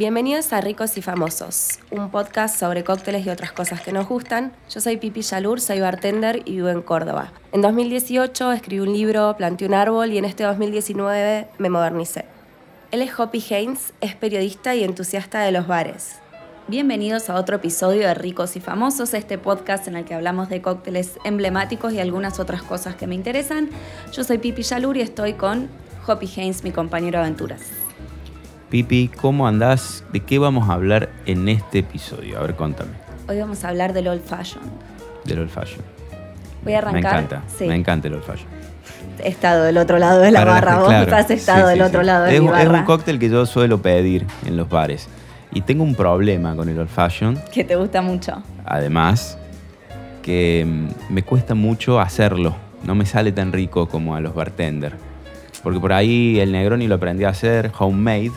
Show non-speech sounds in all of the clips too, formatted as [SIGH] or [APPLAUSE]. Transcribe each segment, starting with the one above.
Bienvenidos a Ricos y Famosos, un podcast sobre cócteles y otras cosas que nos gustan. Yo soy Pipi Yalur, soy bartender y vivo en Córdoba. En 2018 escribí un libro, planté un árbol y en este 2019 me modernicé. Él es Hoppy Haynes, es periodista y entusiasta de los bares. Bienvenidos a otro episodio de Ricos y Famosos, este podcast en el que hablamos de cócteles emblemáticos y algunas otras cosas que me interesan. Yo soy Pipi Yalur y estoy con Hoppy Haynes, mi compañero de aventuras. Pipi, ¿cómo andás? ¿De qué vamos a hablar en este episodio? A ver, contame. Hoy vamos a hablar del Old Fashion. Del Old Fashion. Voy a arrancar. Me encanta, Sí. me encanta el Old Fashion. He estado del otro lado de la Para- barra, vos claro, has estado sí, del otro lado de es, mi un- es barra. un cóctel que yo suelo pedir en los bares. Y tengo un problema con el Old Fashion. Que te gusta mucho. Además, que mm, me cuesta mucho hacerlo. No me sale tan rico como a los bartenders. Porque por ahí el Negroni lo aprendí a hacer, homemade,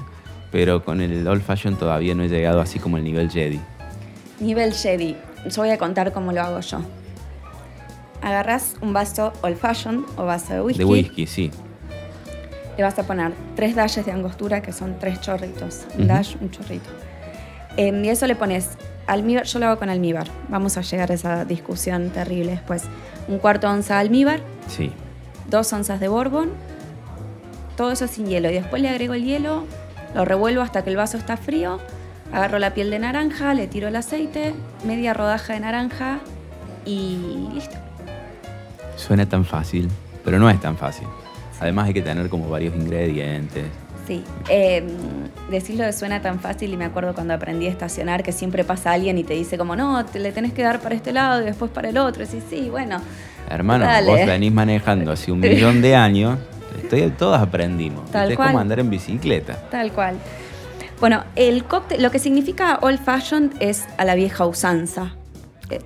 pero con el Old Fashion todavía no he llegado así como el nivel Jedi. Nivel Jedi. Yo voy a contar cómo lo hago yo. Agarras un vaso Old Fashion o vaso de whisky. De whisky, sí. Le vas a poner tres dashes de angostura, que son tres chorritos. Un dash, un chorrito. Em, y eso le pones almíbar. Yo lo hago con almíbar. Vamos a llegar a esa discusión terrible después. Un cuarto onza de almíbar, Sí. dos onzas de bourbon, todo eso sin hielo. Y después le agrego el hielo, lo revuelvo hasta que el vaso está frío, agarro la piel de naranja, le tiro el aceite, media rodaja de naranja y listo. Suena tan fácil, pero no es tan fácil. Además hay que tener como varios ingredientes. Sí, eh, decirlo de suena tan fácil y me acuerdo cuando aprendí a estacionar que siempre pasa alguien y te dice como no, te le tenés que dar para este lado y después para el otro. Y sí, sí, bueno, Hermano, Dale. vos venís manejando hace un [LAUGHS] millón de años. Estoy, todos aprendimos. Tal cual. cómo andar en bicicleta. tal cual. Bueno, el cóctel, lo que significa old fashioned es a la vieja usanza.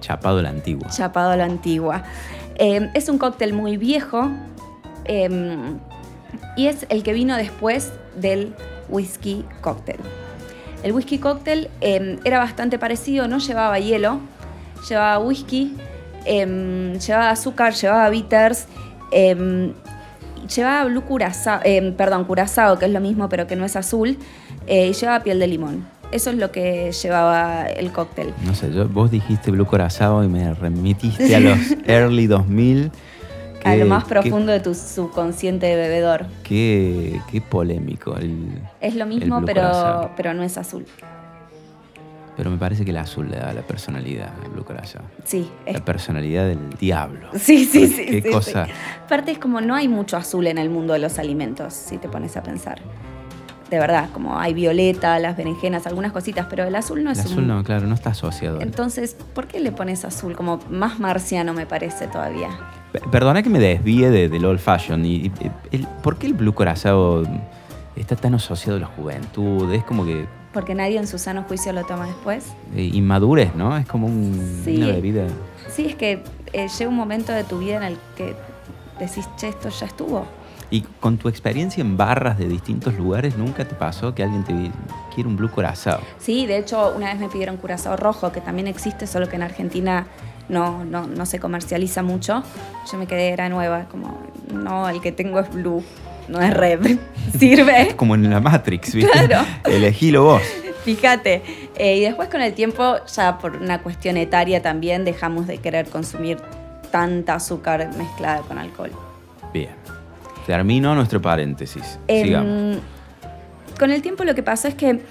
Chapado la antigua. Chapado a la antigua. Eh, es un cóctel muy viejo eh, y es el que vino después del whisky cóctel. El whisky cóctel eh, era bastante parecido, no llevaba hielo, llevaba whisky, eh, llevaba azúcar, llevaba bitters, eh, llevaba blue curazao, eh, perdón, curazao, que es lo mismo pero que no es azul, eh, y llevaba piel de limón. Eso es lo que llevaba el cóctel. No sé, yo, vos dijiste Blue Corazao y me remitiste a los [LAUGHS] early 2000. a lo más profundo de tu subconsciente de bebedor. Qué, qué polémico. el- Es lo el mismo, Blue pero, pero no es azul. Pero me parece que el azul le da la personalidad al Blue Corazao. Sí, es- La personalidad del diablo. sí, sí, sí. Qué sí, cosa. sí. Aparte es como no hay mucho azul en el mundo de los alimentos, si te pones a pensar. De verdad, como hay violeta, las berenjenas, algunas cositas, pero el azul no El es azul un... no, claro, no está asociado. Entonces, ¿por qué le pones azul? Como más marciano me parece todavía. P- Perdona que me desvíe de- del old fashion. Y, y- el- ¿Por qué el Blue Corazao está tan asociado a la juventud? Es como que Porque nadie en su sano juicio lo toma después. eh, inmadurez, ¿no? Es como un- Sí. una bebida. Sí, es que eh, llega un momento de tu vida en el que decís, che, esto ya estuvo. Y con tu experiencia en barras de distintos lugares, ¿nunca te pasó que alguien te quiere un Blue Corazao? Sí, de hecho, una vez me pidieron curazao rojo, que también existe, solo que en Argentina no, no, no se comercializa mucho. Yo me quedé, era nueva, como, no, el que tengo es blue, no es red. [LAUGHS] ¿Sirve? Como en la Matrix, ¿viste? Claro. [LAUGHS] Elegílo vos. Fíjate. Eh, y después con el tiempo, ya por una cuestión etaria también, dejamos de querer consumir tanta azúcar mezclada con alcohol. Bien. Termino nuestro paréntesis. Em, Sigamos. Con el tiempo lo que pasó es que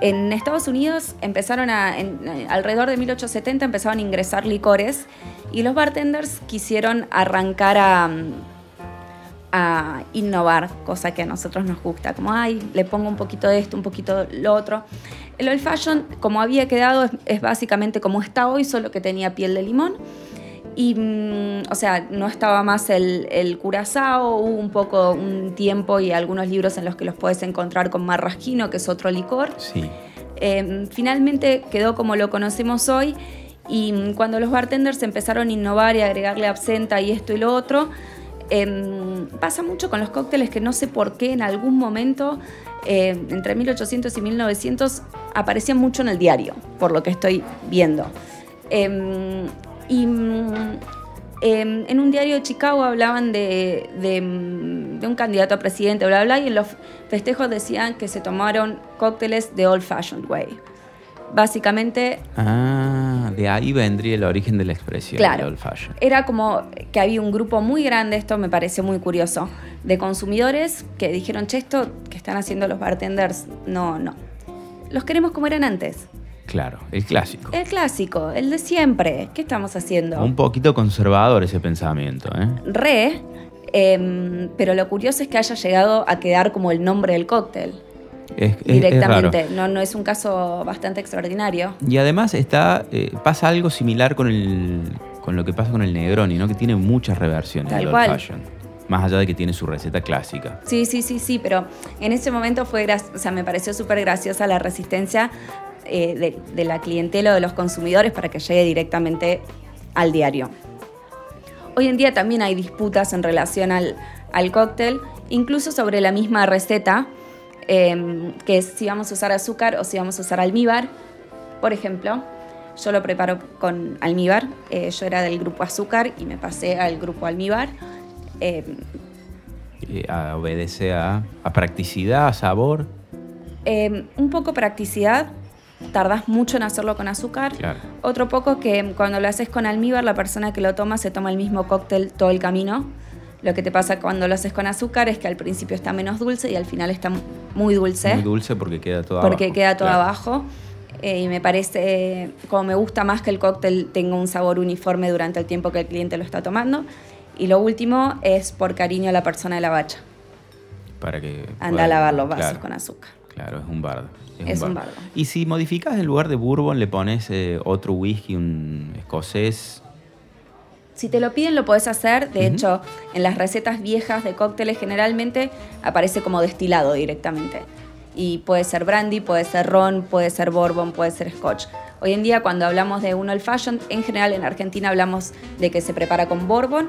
en Estados Unidos empezaron a, en- eh, alrededor de 1870 empezaban a ingresar licores y los bartenders quisieron arrancar a, mm, a innovar, cosa que a nosotros nos gusta, como, ay, le pongo un poquito de esto, un poquito de lo otro. El old fashion, como había quedado, es, es básicamente como está hoy, solo que tenía piel de limón. Y, mm, o sea, no estaba más el, el curazao, hubo un poco, un tiempo y algunos libros en los que los puedes encontrar con marrasquino, que es otro licor. Sí. Eh, finalmente quedó como lo conocemos hoy y mm, cuando los bartenders empezaron a innovar y a agregarle absenta y esto y lo otro, em, pasa mucho con los cócteles que no sé por qué en algún momento, eh, entre 1800 y 1900, aparecían mucho en el diario, por lo que estoy viendo. Y em, en un diario de Chicago hablaban de, de, mm, de un candidato a presidente, bla, bla, y en los festejos decían que se tomaron cócteles de old fashioned way. Básicamente Ah, de ahí vendría el origen de la expresión. Claro. old fashion. era como que había un grupo muy grande, esto me pareció muy curioso, de consumidores que dijeron, che, esto que están haciendo los bartenders, no, no. Los queremos como eran antes. Claro, el clásico. El clásico, el de siempre. ¿Qué estamos haciendo? Un poquito conservador ese pensamiento, ¿eh? Re, em, pero lo curioso es que haya llegado a quedar como el nombre del cóctel Es, es- es directamente. no, no es un caso bastante extraordinario. Y además está, eh, pasa algo similar con, el, con lo que pasa con el Negroni, ¿no? Que tiene muchas reversiones Tal del cual. old fashion. Más allá de que tiene su receta clásica. Sí, sí, sí, sí, pero en ese momento fue, o sea, me pareció súper graciosa la resistencia eh, de, de la clientela o de los consumidores para que llegue directamente al diario. Hoy en día también hay disputas en relación al, al cóctel, incluso sobre la misma receta, eh, que es si vamos a usar azúcar o si vamos a usar almíbar. Por ejemplo, yo lo preparo con almíbar, eh, yo era del grupo azúcar y me pasé al grupo almíbar. Eh, Eh, a- obedece a, a practicidad, a sabor. Eh, un poco practicidad, tardás mucho en hacerlo con azúcar. Claro. Otro poco que cuando lo haces con almíbar, la persona que lo toma se toma el mismo cóctel todo el camino. Lo que te pasa cuando lo haces con azúcar es que al principio está menos dulce y al final está muy dulce. Muy dulce porque queda todo porque abajo. queda todo Claro. abajo. Eh, y me parece, como me gusta más que el cóctel tenga un sabor uniforme durante el tiempo que el cliente lo está tomando. Y lo último es por cariño a la persona de la bacha. Para que Anda pueda- a lavar los vasos claro, con azúcar. Claro, es un bardo. Es un bardo. Y si modificas en lugar de bourbon, le pones eh, otro whisky, un escocés. Si te lo piden, lo podés hacer. De hecho, en las recetas viejas de cócteles generalmente aparece como destilado directamente. Y puede ser brandy, puede ser ron, puede ser bourbon, puede ser scotch. Hoy en día, cuando hablamos de un old fashion, en general en Argentina hablamos de que se prepara con bourbon,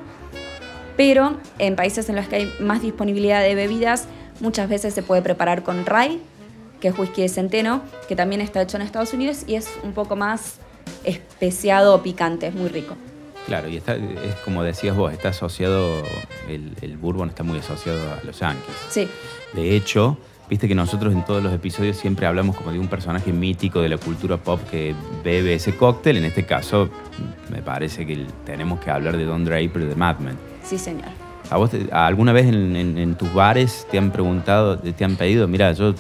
pero en países en los que hay más disponibilidad de bebidas, muchas veces se puede preparar con rye, que es whisky de centeno, que también está hecho en Estados Unidos y es un poco más especiado o picante, es muy rico. Claro, y está, es como decías vos, está asociado, el, el bourbon está muy asociado a los yankees. Sí, De hecho, viste que nosotros en todos los episodios siempre hablamos como de un personaje mítico de la cultura pop que bebe ese cóctel. En este caso, me parece que tenemos que hablar de Don Draper de Mad Men. sí señor. ¿A vos te- alguna vez en, en- en tus bares te han preguntado, te han pedido, mira, yo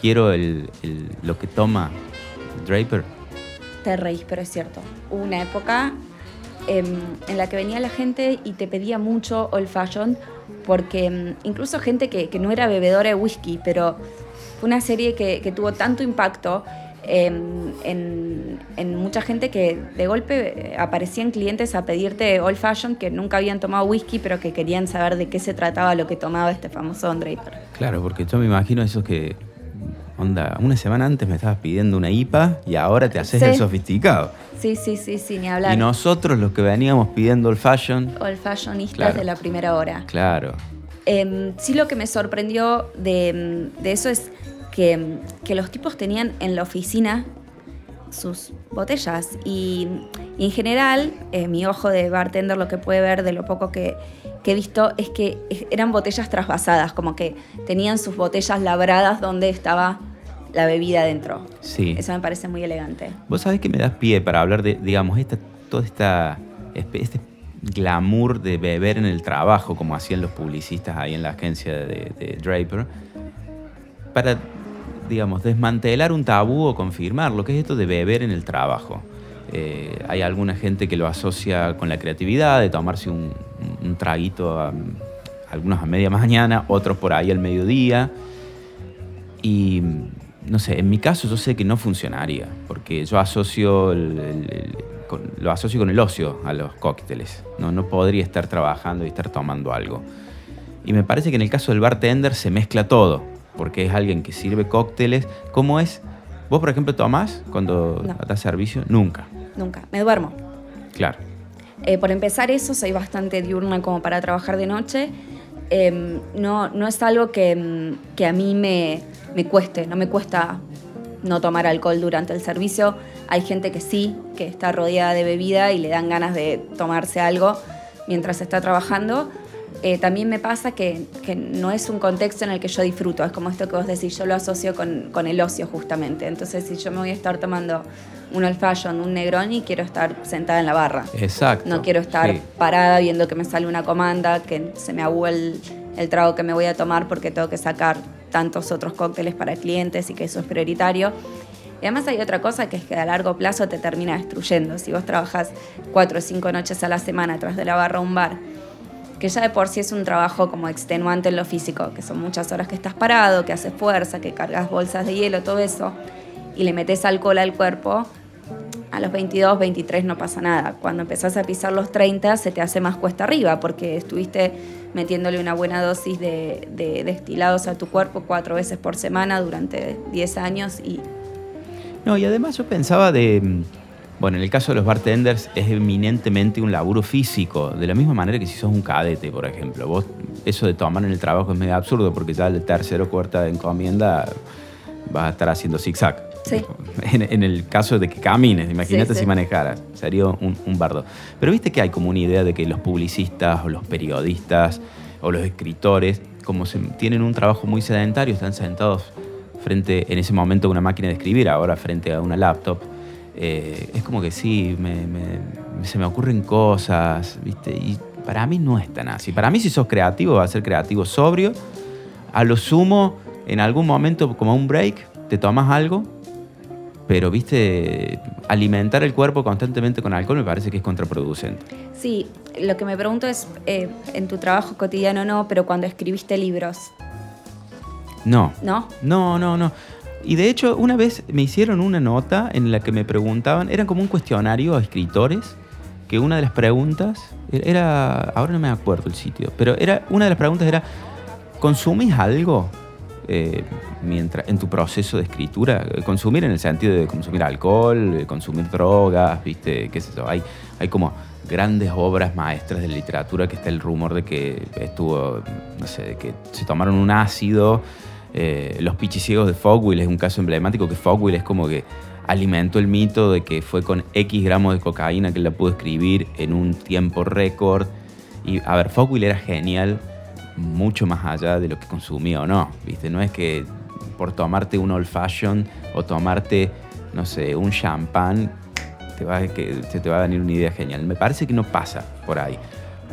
quiero el- el- lo que toma Draper? Te reís, pero es cierto. Hubo una época em, en la que venía la gente y te pedía mucho old fashion, porque em, incluso gente que, que no era bebedora de whisky, pero fue una serie que, que tuvo tanto impacto em, en, en mucha gente que de golpe eh, aparecían clientes a pedirte old fashion que nunca habían tomado whisky, pero que querían saber de qué se trataba lo que tomaba este famoso Don Draper. Claro, porque yo me imagino esos que, onda, una semana antes me estabas pidiendo una IPA y ahora te haces Sí. el sofisticado. Sí, sí, sí, sí, ni hablar. Y nosotros los que veníamos pidiendo el fashion, Old fashionistas Claro. de la primera hora. claro, Em, sí lo que me sorprendió de, de eso es que, que los tipos tenían en la oficina sus botellas y, y en general eh, mi ojo de bartender lo que puede ver de lo poco que, que he visto es que eran botellas trasvasadas, como que tenían sus botellas labradas donde estaba la bebida dentro. sí. Eso me parece muy elegante. Vos sabés que me das pie para hablar de, digamos, esta, toda esta, este glamour de beber en el trabajo, como hacían los publicistas ahí en la agencia de, de Draper, para, digamos, desmantelar un tabú o confirmar lo que es esto de beber en el trabajo. Eh, hay alguna gente que lo asocia con la creatividad, de tomarse un, un traguito, a- algunos a media mañana, otros por ahí al mediodía. Y no sé, en mi caso yo sé que no funcionaría, porque yo asocio el- el- el- con- lo asocio con el ocio a los cócteles. No, no podría estar trabajando y estar tomando algo. Y me parece que en el caso del bartender se mezcla todo, porque es alguien que sirve cócteles. ¿Cómo es? ¿Vos, por ejemplo, tomás cuando No. das servicio? Nunca. Nunca, me duermo. Claro. Eh, por empezar eso, soy bastante diurna como para trabajar de noche. Em, no, no es algo que, em, que a mí me, me cueste, no me cuesta no tomar alcohol durante el servicio. Hay gente que sí, que está rodeada de bebida y le dan ganas de tomarse algo mientras está trabajando. Eh, también me pasa que, que no es un contexto en el que yo disfruto, es como esto que vos decís, yo lo asocio con, con el ocio justamente. Entonces, si yo me voy a estar tomando un old fashion, un Negroni, quiero estar sentada en la barra. Exacto. No quiero estar Sí. parada viendo que me sale una comanda, que se me agua el, el trago que me voy a tomar porque tengo que sacar tantos otros cócteles para clientes y que eso es prioritario. Y además hay otra cosa que es que a largo plazo te termina destruyendo. Si vos trabajas cuatro o cinco noches a la semana atrás de la barra a un bar, que ya de por sí es un trabajo como extenuante en lo físico, que son muchas horas que estás parado, que haces fuerza, que cargas bolsas de hielo, todo eso, y le metes alcohol al cuerpo, a los 22, 23 no pasa nada. Cuando empezás a pisar los 30 se te hace más cuesta arriba porque estuviste metiéndole una buena dosis de, de destilados a tu cuerpo cuatro veces por semana durante 10 años y No, y además yo pensaba de. Bueno, en el caso de los bartenders es eminentemente un laburo físico, de la misma manera que si sos un cadete, por ejemplo. Vos, eso de tomar en el trabajo es medio absurdo porque ya el tercero o cuarta encomienda vas a estar haciendo zigzag. Sí. En, en el caso de que camines, imagínate Sí, sí. si manejaras, sería un, un bardo. Pero viste que hay como una idea de que los publicistas o los periodistas o los escritores, como se, tienen un trabajo muy sedentario, están sentados frente, en ese momento, a una máquina de escribir, ahora frente a una laptop. Eh, es como que sí, me- me- se me ocurren cosas, ¿viste? Y para mí no es tan así. Para mí, si sos creativo, va a ser creativo sobrio. A lo sumo, en algún momento, como un break, te tomas algo, pero, viste, alimentar el cuerpo constantemente con alcohol me parece que es contraproducente. Sí, lo que me pregunto es, eh, en tu trabajo cotidiano no, pero cuando escribiste libros, No. ¿no? No, no, no. Y de hecho, una vez me hicieron una nota en la que me preguntaban, era como un cuestionario a escritores, que una de las preguntas era, ahora no me acuerdo el sitio, pero era una de las preguntas era, ¿consumís algo eh, mientras en tu proceso de escritura? Consumir en el sentido de consumir alcohol, consumir drogas, viste, qué sé yo. Hay, hay como grandes obras maestras de literatura que está el rumor de que estuvo, no sé, de que se tomaron un ácido. Eh, los pichiciegos de Fogwill es un caso emblemático que Fogwill es como que alimentó el mito de que fue con X gramos de cocaína que él la pudo escribir en un tiempo récord. Y a ver, Fogwill era genial mucho más allá de lo que consumía o no, ¿viste? No es que por tomarte un old fashion o tomarte, no sé, un champán, te va, que se te va a venir una idea genial. Me parece que no pasa por ahí.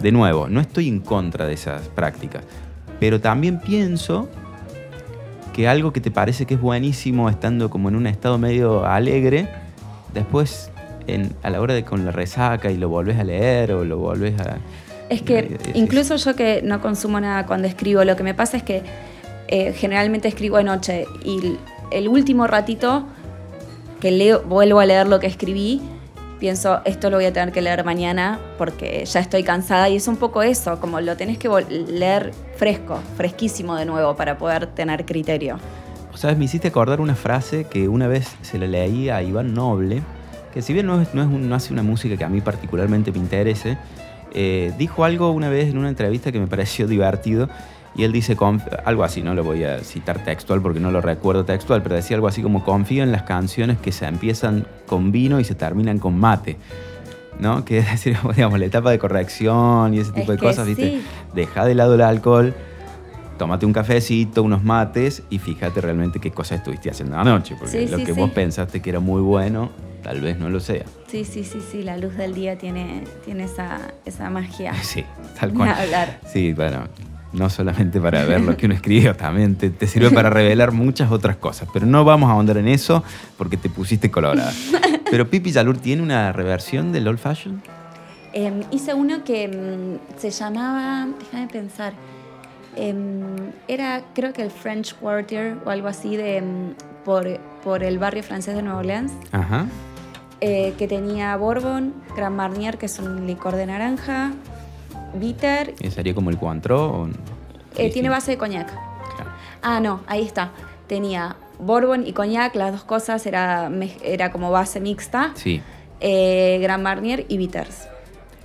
De nuevo, no estoy en contra de esas prácticas, pero también pienso que algo que te parece que es buenísimo estando como en un estado medio alegre, después en- a la hora de con la resaca y lo volvés a leer o lo volvés a... Es que incluso yo que no consumo nada cuando escribo, lo que me pasa es que eh, generalmente escribo de noche y el último ratito que leo, vuelvo a leer lo que escribí, pienso, esto lo voy a tener que leer mañana porque ya estoy cansada y es un poco eso, como lo tenés que leer fresco, fresquísimo de nuevo para poder tener criterio. ¿Sabes? Me hiciste acordar una frase que una vez se la leí a Iván Noble, que si bien no, es- no, es no hace una música que a mí particularmente me interese, eh, dijo algo una vez en una entrevista que me pareció [LAUGHS] divertido. Y él dice algo así, no lo voy a citar textual porque no lo recuerdo textual, pero decía algo así como confío en las canciones que se empiezan con vino y se terminan con mate. ¿No? Que es decir, [LAUGHS] digamos, la etapa de corrección y ese tipo Es de cosas, ¿viste? sí. Deja de lado el alcohol, tómate un cafecito, unos mates y fíjate realmente qué cosas estuviste haciendo anoche, porque Sí, lo sí, que vos pensaste que era muy bueno, tal vez no lo sea. Sí, sí, sí, sí, la luz del día tiene, tiene esa, esa magia. [LAUGHS] Sí, tal cual. hablar. Sí, bueno, no solamente para ver lo que uno escribió, [LAUGHS] también te, te sirve para revelar muchas otras cosas, pero no vamos a ahondar en eso porque te pusiste colorada. [LAUGHS] Pero Pipi Yalur tiene una reversión del Old Fashion. Em, hice uno que mm, se llamaba, déjame pensar, em, era creo que el French Quarter o algo así de por, por el barrio francés de Nueva Orleans, Ajá. eh, que tenía Bourbon, Grand Marnier, que es un licor de naranja, bitter, ¿Y ¿Sería como el Cointreau? o- eh, tiene base de coñac. Claro. Ah, no, ahí está. Tenía Bourbon y coñac, las dos cosas era, era como base mixta, Sí. eh, Grand Marnier y bitters.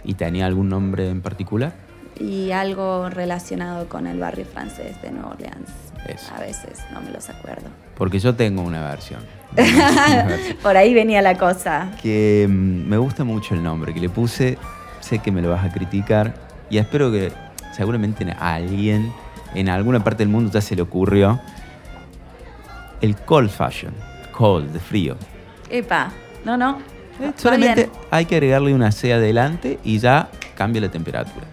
¿Y tenía algún nombre en particular? y algo relacionado con el barrio francés de Nueva Orleans. Eso. A veces no me los acuerdo. Porque yo tengo una versión. [LAUGHS] Una versión. Por ahí venía la cosa. que mm, me gusta mucho el nombre que le puse. Sé que me lo vas a criticar y espero que seguramente a alguien en alguna parte del mundo ya se le ocurrió. El cold fashion, cold, de frío. Epa, no, no. Eh, Solamente bien. hay que agregarle una C adelante y ya cambia la temperatura.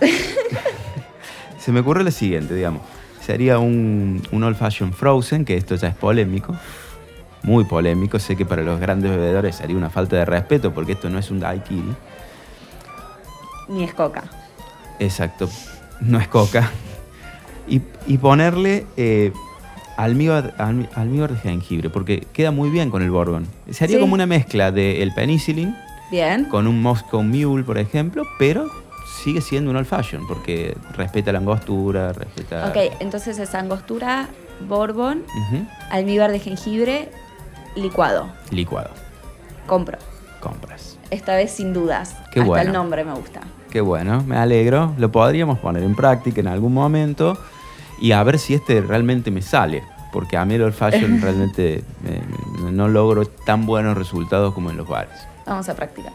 [LAUGHS] Se me ocurre lo siguiente, digamos. Sería un, un old fashion frozen, que esto ya es polémico. Muy polémico. Sé que para los grandes bebedores sería una falta de respeto porque esto no es un daiquiri. Ni es coca. Exacto. No es coca. Y, y ponerle eh, almíbar, almíbar de jengibre, porque queda muy bien con el bourbon. Sería Sí. como una mezcla del penicillin Bien. con un Moscow Mule, por ejemplo, pero sigue siendo un old fashion porque respeta la angostura, respeta. Ok, entonces es angostura, bourbon, almíbar de jengibre, licuado. Licuado. Compro. Compras. Esta vez sin dudas. Qué Hasta bueno. el nombre me gusta. Qué bueno, me alegro. Lo podríamos poner en práctica en algún momento y a ver si este realmente me sale. Porque a mí el old fashion [LAUGHS] realmente me- me- no logro tan buenos resultados como en los bares. Vamos a practicar.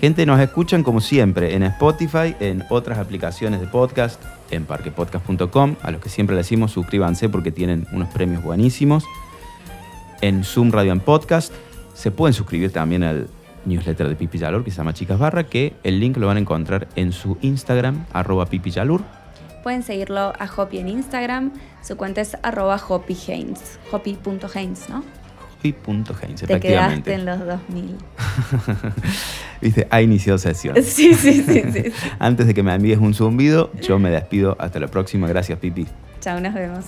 Gente, nos escuchan como siempre en Spotify, en otras aplicaciones de podcast, en parquepodcast.com. A los que siempre les decimos, suscríbanse porque tienen unos premios buenísimos. En Zoom Radio en Podcast. Se pueden suscribir también al newsletter de Pipi Yalur, que se llama Chicas Barra, que el link lo van a encontrar en su Instagram, arroba Pipi Yalur. Pueden seguirlo a Hopi en Instagram. Su cuenta es arroba hoppyhaines. Hoppy.haines, ¿no? Hopi.heinz, Te quedaste efectivamente. en los 2000. [LAUGHS] Viste, ha iniciado sesión. [LAUGHS] Sí, sí, sí, sí. sí. Antes de que me envíes un zumbido, yo me despido. Hasta la próxima. Gracias, Pipi. Chao, nos vemos.